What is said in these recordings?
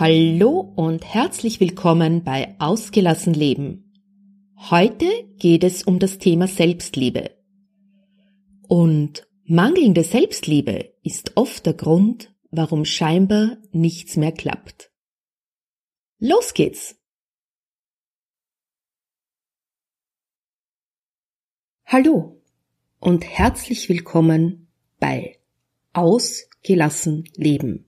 Hallo und herzlich willkommen bei Ausgelassen Leben. Heute geht es um das Thema Selbstliebe. Und mangelnde Selbstliebe ist oft der Grund, warum scheinbar nichts mehr klappt. Los geht's! Hallo und herzlich willkommen bei Ausgelassen Leben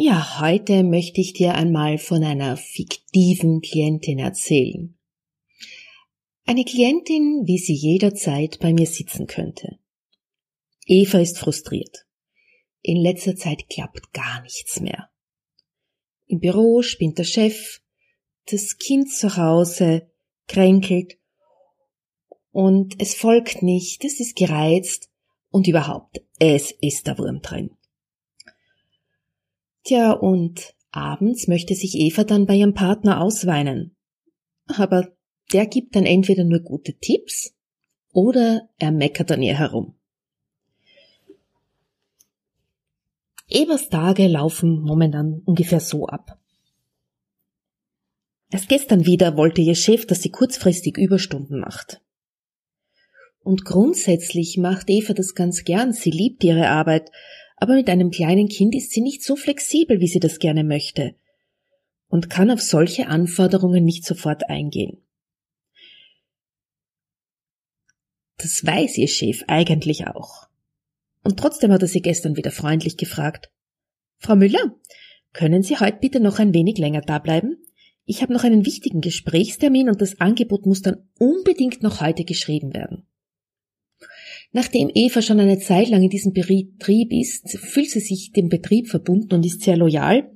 Ja, heute möchte ich dir einmal von einer fiktiven Klientin erzählen. Eine Klientin, wie sie jederzeit bei mir sitzen könnte. Eva ist frustriert. In letzter Zeit klappt gar nichts mehr. Im Büro spinnt der Chef, das Kind zu Hause kränkelt und es folgt nicht, es ist gereizt und überhaupt, es ist der Wurm drin. Tja, und abends möchte sich Eva dann bei ihrem Partner ausweinen. Aber der gibt dann entweder nur gute Tipps oder er meckert an ihr herum. Evas Tage laufen momentan ungefähr so ab. Erst gestern wieder wollte ihr Chef, dass sie kurzfristig Überstunden macht. Und grundsätzlich macht Eva das ganz gern, sie liebt ihre Arbeit, aber mit einem kleinen Kind ist sie nicht so flexibel, wie sie das gerne möchte und kann auf solche Anforderungen nicht sofort eingehen. Das weiß ihr Chef eigentlich auch. Und trotzdem hat er sie gestern wieder freundlich gefragt. Frau Müller, können Sie heute bitte noch ein wenig länger da bleiben? Ich habe noch einen wichtigen Gesprächstermin und das Angebot muss dann unbedingt noch heute geschrieben werden. Nachdem Eva schon eine Zeit lang in diesem Betrieb ist, fühlt sie sich dem Betrieb verbunden und ist sehr loyal.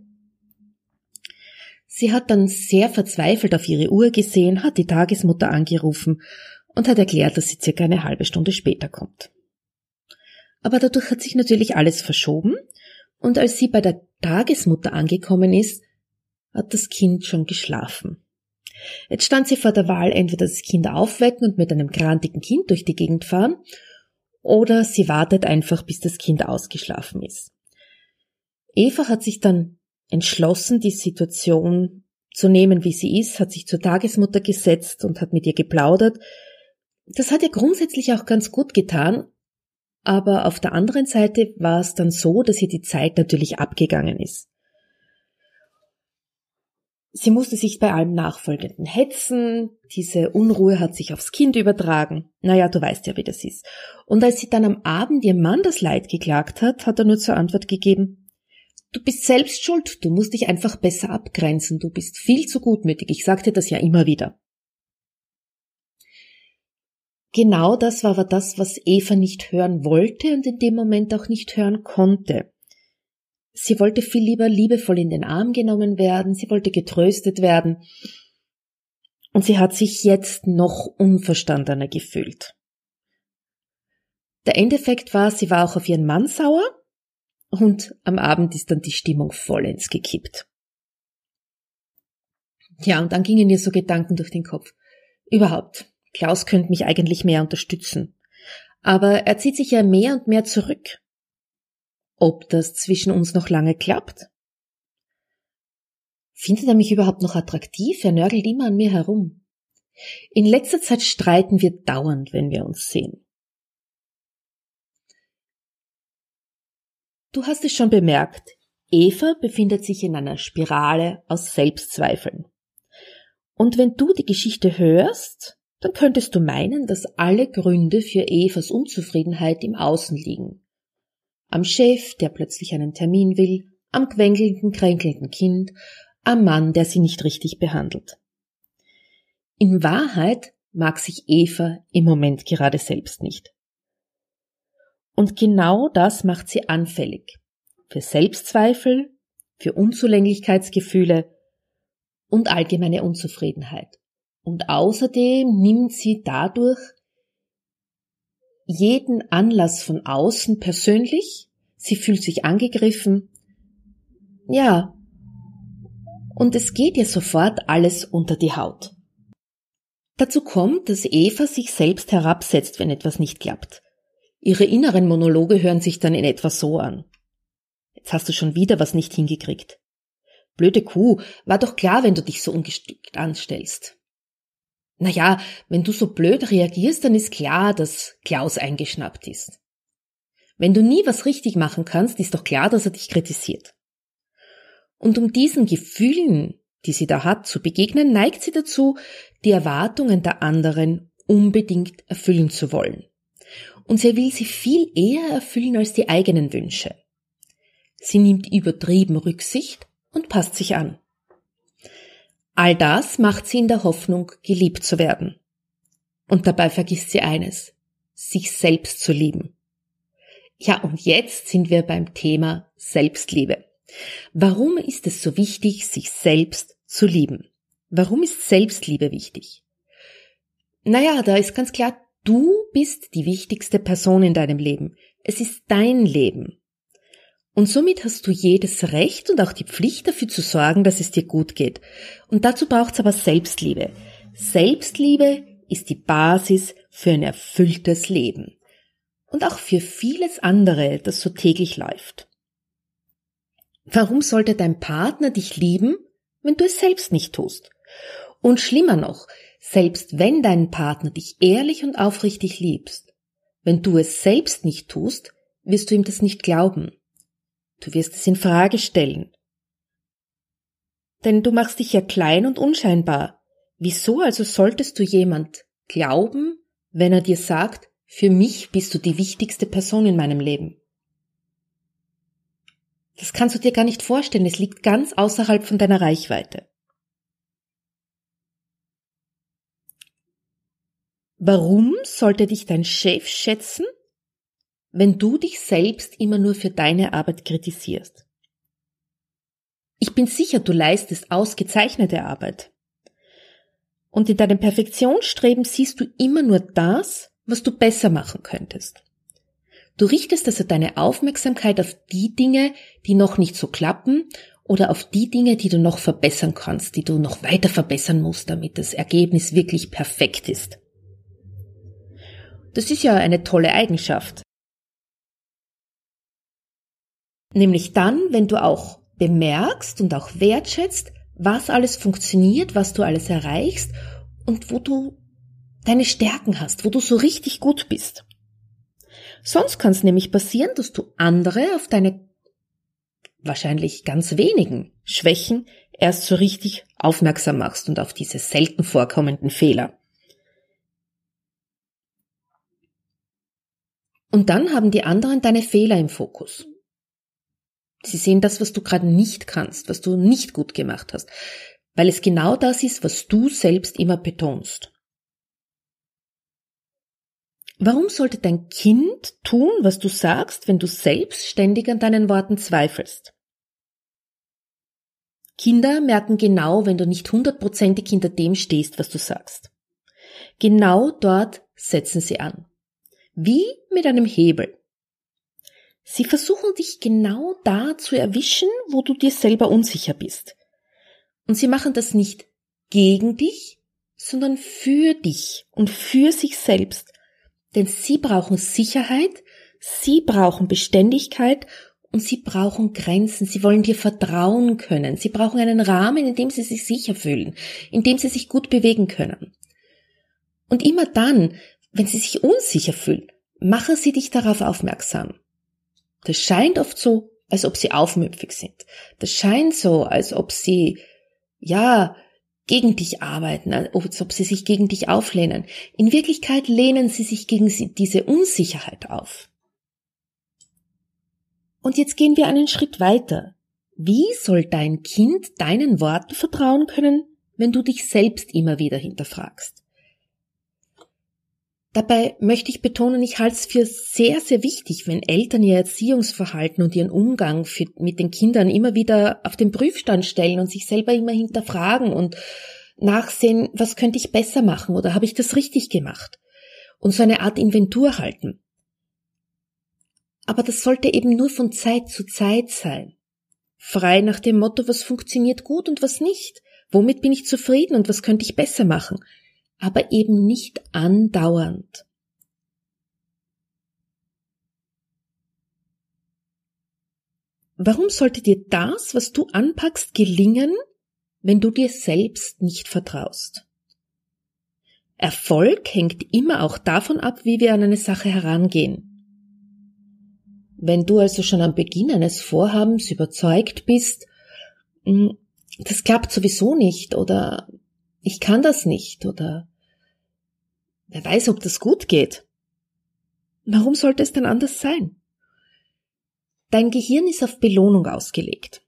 Sie hat dann sehr verzweifelt auf ihre Uhr gesehen, hat die Tagesmutter angerufen und hat erklärt, dass sie circa eine halbe Stunde später kommt. Aber dadurch hat sich natürlich alles verschoben und als sie bei der Tagesmutter angekommen ist, hat das Kind schon geschlafen. Jetzt stand sie vor der Wahl, entweder das Kind aufwecken und mit einem grantigen Kind durch die Gegend fahren oder sie wartet einfach, bis das Kind ausgeschlafen ist. Eva hat sich dann entschlossen, die Situation zu nehmen, wie sie ist, hat sich zur Tagesmutter gesetzt und hat mit ihr geplaudert. Das hat ihr grundsätzlich auch ganz gut getan, aber auf der anderen Seite war es dann so, dass ihr die Zeit natürlich abgegangen ist. Sie musste sich bei allem Nachfolgenden hetzen, diese Unruhe hat sich aufs Kind übertragen. Naja, du weißt ja, wie das ist. Und als sie dann am Abend ihrem Mann das Leid geklagt hat, hat er nur zur Antwort gegeben, du bist selbst schuld, du musst dich einfach besser abgrenzen, du bist viel zu gutmütig, ich sagte das ja immer wieder. Genau das war aber das, was Eva nicht hören wollte und in dem Moment auch nicht hören konnte. Sie wollte viel lieber liebevoll in den Arm genommen werden, sie wollte getröstet werden. Und sie hat sich jetzt noch unverstandener gefühlt. Der Endeffekt war, sie war auch auf ihren Mann sauer und am Abend ist dann die Stimmung vollends gekippt. Ja, und dann gingen ihr so Gedanken durch den Kopf. Überhaupt, Klaus könnte mich eigentlich mehr unterstützen. Aber er zieht sich ja mehr und mehr zurück ob das zwischen uns noch lange klappt. Findet er mich überhaupt noch attraktiv? Er nörgelt immer an mir herum. In letzter Zeit streiten wir dauernd, wenn wir uns sehen. Du hast es schon bemerkt, Eva befindet sich in einer Spirale aus Selbstzweifeln. Und wenn du die Geschichte hörst, dann könntest du meinen, dass alle Gründe für Evas Unzufriedenheit im Außen liegen am Chef, der plötzlich einen Termin will, am quengelnden, kränkelnden Kind, am Mann, der sie nicht richtig behandelt. In Wahrheit mag sich Eva im Moment gerade selbst nicht. Und genau das macht sie anfällig. für Selbstzweifel, für Unzulänglichkeitsgefühle und allgemeine Unzufriedenheit. Und außerdem nimmt sie dadurch jeden Anlass von außen persönlich, sie fühlt sich angegriffen, ja, und es geht ihr sofort alles unter die Haut. Dazu kommt, dass Eva sich selbst herabsetzt, wenn etwas nicht klappt. Ihre inneren Monologe hören sich dann in etwa so an. Jetzt hast du schon wieder was nicht hingekriegt. Blöde Kuh, war doch klar, wenn du dich so ungestückt anstellst. Naja, wenn du so blöd reagierst, dann ist klar, dass Klaus eingeschnappt ist. Wenn du nie was richtig machen kannst, ist doch klar, dass er dich kritisiert. Und um diesen Gefühlen, die sie da hat, zu begegnen, neigt sie dazu, die Erwartungen der anderen unbedingt erfüllen zu wollen. Und sie will sie viel eher erfüllen als die eigenen Wünsche. Sie nimmt übertrieben Rücksicht und passt sich an. All das macht sie in der Hoffnung, geliebt zu werden. Und dabei vergisst sie eines, sich selbst zu lieben. Ja, und jetzt sind wir beim Thema Selbstliebe. Warum ist es so wichtig, sich selbst zu lieben? Warum ist Selbstliebe wichtig? Naja, da ist ganz klar, du bist die wichtigste Person in deinem Leben. Es ist dein Leben. Und somit hast du jedes Recht und auch die Pflicht dafür zu sorgen, dass es dir gut geht. Und dazu braucht es aber Selbstliebe. Selbstliebe ist die Basis für ein erfülltes Leben. Und auch für vieles andere, das so täglich läuft. Warum sollte dein Partner dich lieben, wenn du es selbst nicht tust? Und schlimmer noch, selbst wenn dein Partner dich ehrlich und aufrichtig liebst, wenn du es selbst nicht tust, wirst du ihm das nicht glauben. Du wirst es in Frage stellen. Denn du machst dich ja klein und unscheinbar. Wieso also solltest du jemand glauben, wenn er dir sagt, für mich bist du die wichtigste Person in meinem Leben? Das kannst du dir gar nicht vorstellen, es liegt ganz außerhalb von deiner Reichweite. Warum sollte dich dein Chef schätzen, wenn du dich selbst immer nur für deine Arbeit kritisierst? Ich bin sicher, du leistest ausgezeichnete Arbeit. Und in deinem Perfektionsstreben siehst du immer nur das, was du besser machen könntest. Du richtest also deine Aufmerksamkeit auf die Dinge, die noch nicht so klappen oder auf die Dinge, die du noch verbessern kannst, die du noch weiter verbessern musst, damit das Ergebnis wirklich perfekt ist. Das ist ja eine tolle Eigenschaft. Nämlich dann, wenn du auch bemerkst und auch wertschätzt, was alles funktioniert, was du alles erreichst und wo du deine Stärken hast, wo du so richtig gut bist. Sonst kann es nämlich passieren, dass du andere auf deine wahrscheinlich ganz wenigen Schwächen erst so richtig aufmerksam machst und auf diese selten vorkommenden Fehler. Und dann haben die anderen deine Fehler im Fokus. Sie sehen das, was du gerade nicht kannst, was du nicht gut gemacht hast, weil es genau das ist, was du selbst immer betonst. Warum sollte dein Kind tun, was du sagst, wenn du selbst ständig an deinen Worten zweifelst? Kinder merken genau, wenn du nicht hundertprozentig hinter dem stehst, was du sagst. Genau dort setzen sie an. Wie mit einem Hebel. Sie versuchen dich genau da zu erwischen, wo du dir selber unsicher bist. Und sie machen das nicht gegen dich, sondern für dich und für sich selbst denn sie brauchen Sicherheit, sie brauchen Beständigkeit und sie brauchen Grenzen. Sie wollen dir vertrauen können. Sie brauchen einen Rahmen, in dem sie sich sicher fühlen, in dem sie sich gut bewegen können. Und immer dann, wenn sie sich unsicher fühlen, machen sie dich darauf aufmerksam. Das scheint oft so, als ob sie aufmüpfig sind. Das scheint so, als ob sie, ja, gegen dich arbeiten, als ob sie sich gegen dich auflehnen. In Wirklichkeit lehnen sie sich gegen diese Unsicherheit auf. Und jetzt gehen wir einen Schritt weiter. Wie soll dein Kind deinen Worten vertrauen können, wenn du dich selbst immer wieder hinterfragst? Dabei möchte ich betonen, ich halte es für sehr, sehr wichtig, wenn Eltern ihr Erziehungsverhalten und ihren Umgang für, mit den Kindern immer wieder auf den Prüfstand stellen und sich selber immer hinterfragen und nachsehen, was könnte ich besser machen oder habe ich das richtig gemacht? Und so eine Art Inventur halten. Aber das sollte eben nur von Zeit zu Zeit sein. Frei nach dem Motto, was funktioniert gut und was nicht. Womit bin ich zufrieden und was könnte ich besser machen? Aber eben nicht andauernd. Warum sollte dir das, was du anpackst, gelingen, wenn du dir selbst nicht vertraust? Erfolg hängt immer auch davon ab, wie wir an eine Sache herangehen. Wenn du also schon am Beginn eines Vorhabens überzeugt bist, hm, das klappt sowieso nicht oder ich kann das nicht oder Wer weiß, ob das gut geht. Warum sollte es denn anders sein? Dein Gehirn ist auf Belohnung ausgelegt.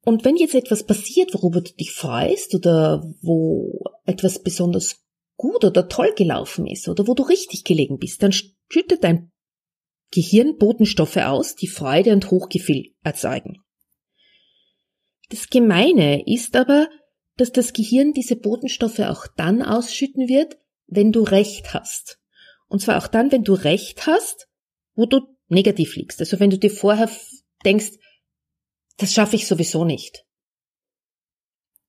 Und wenn jetzt etwas passiert, worüber du dich freust oder wo etwas besonders gut oder toll gelaufen ist oder wo du richtig gelegen bist, dann schüttet dein Gehirn Botenstoffe aus, die Freude und Hochgefühl erzeugen. Das Gemeine ist aber, dass das Gehirn diese Botenstoffe auch dann ausschütten wird, wenn du Recht hast. Und zwar auch dann, wenn du Recht hast, wo du negativ liegst. Also wenn du dir vorher denkst, das schaffe ich sowieso nicht.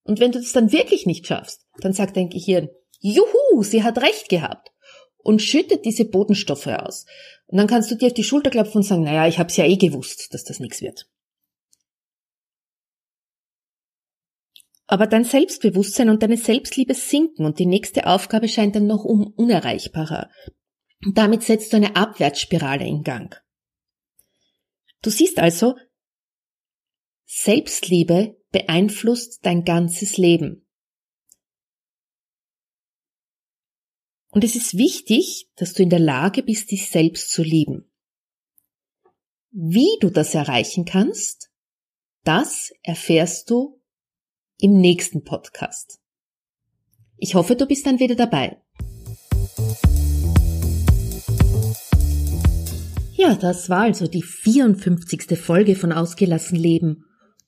Und wenn du das dann wirklich nicht schaffst, dann sagt dein Gehirn, juhu, sie hat recht gehabt und schüttet diese Botenstoffe aus. Und dann kannst du dir auf die Schulter klopfen und sagen, naja, ich hab's ja eh gewusst, dass das nichts wird. Aber dein Selbstbewusstsein und deine Selbstliebe sinken und die nächste Aufgabe scheint dann noch um unerreichbarer. Und damit setzt du eine Abwärtsspirale in Gang. Du siehst also, Selbstliebe beeinflusst dein ganzes Leben. Und es ist wichtig, dass du in der Lage bist, dich selbst zu lieben. Wie du das erreichen kannst, das erfährst du im nächsten Podcast. Ich hoffe, du bist dann wieder dabei. Ja, das war also die 54. Folge von Ausgelassen Leben.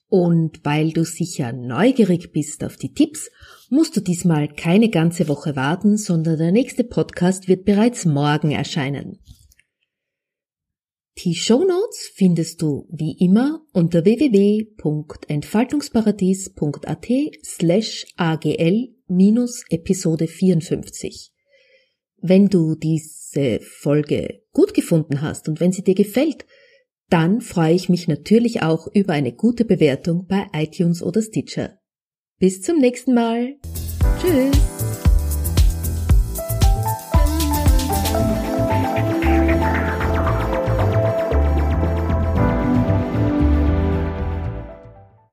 Und weil du sicher neugierig bist auf die Tipps, musst du diesmal keine ganze Woche warten, sondern der nächste Podcast wird bereits morgen erscheinen. Die Show Notes findest du wie immer unter www.entfaltungsparadies.at slash agl minus Episode 54. Wenn du diese Folge gut gefunden hast und wenn sie dir gefällt, dann freue ich mich natürlich auch über eine gute Bewertung bei iTunes oder Stitcher. Bis zum nächsten Mal. Tschüss.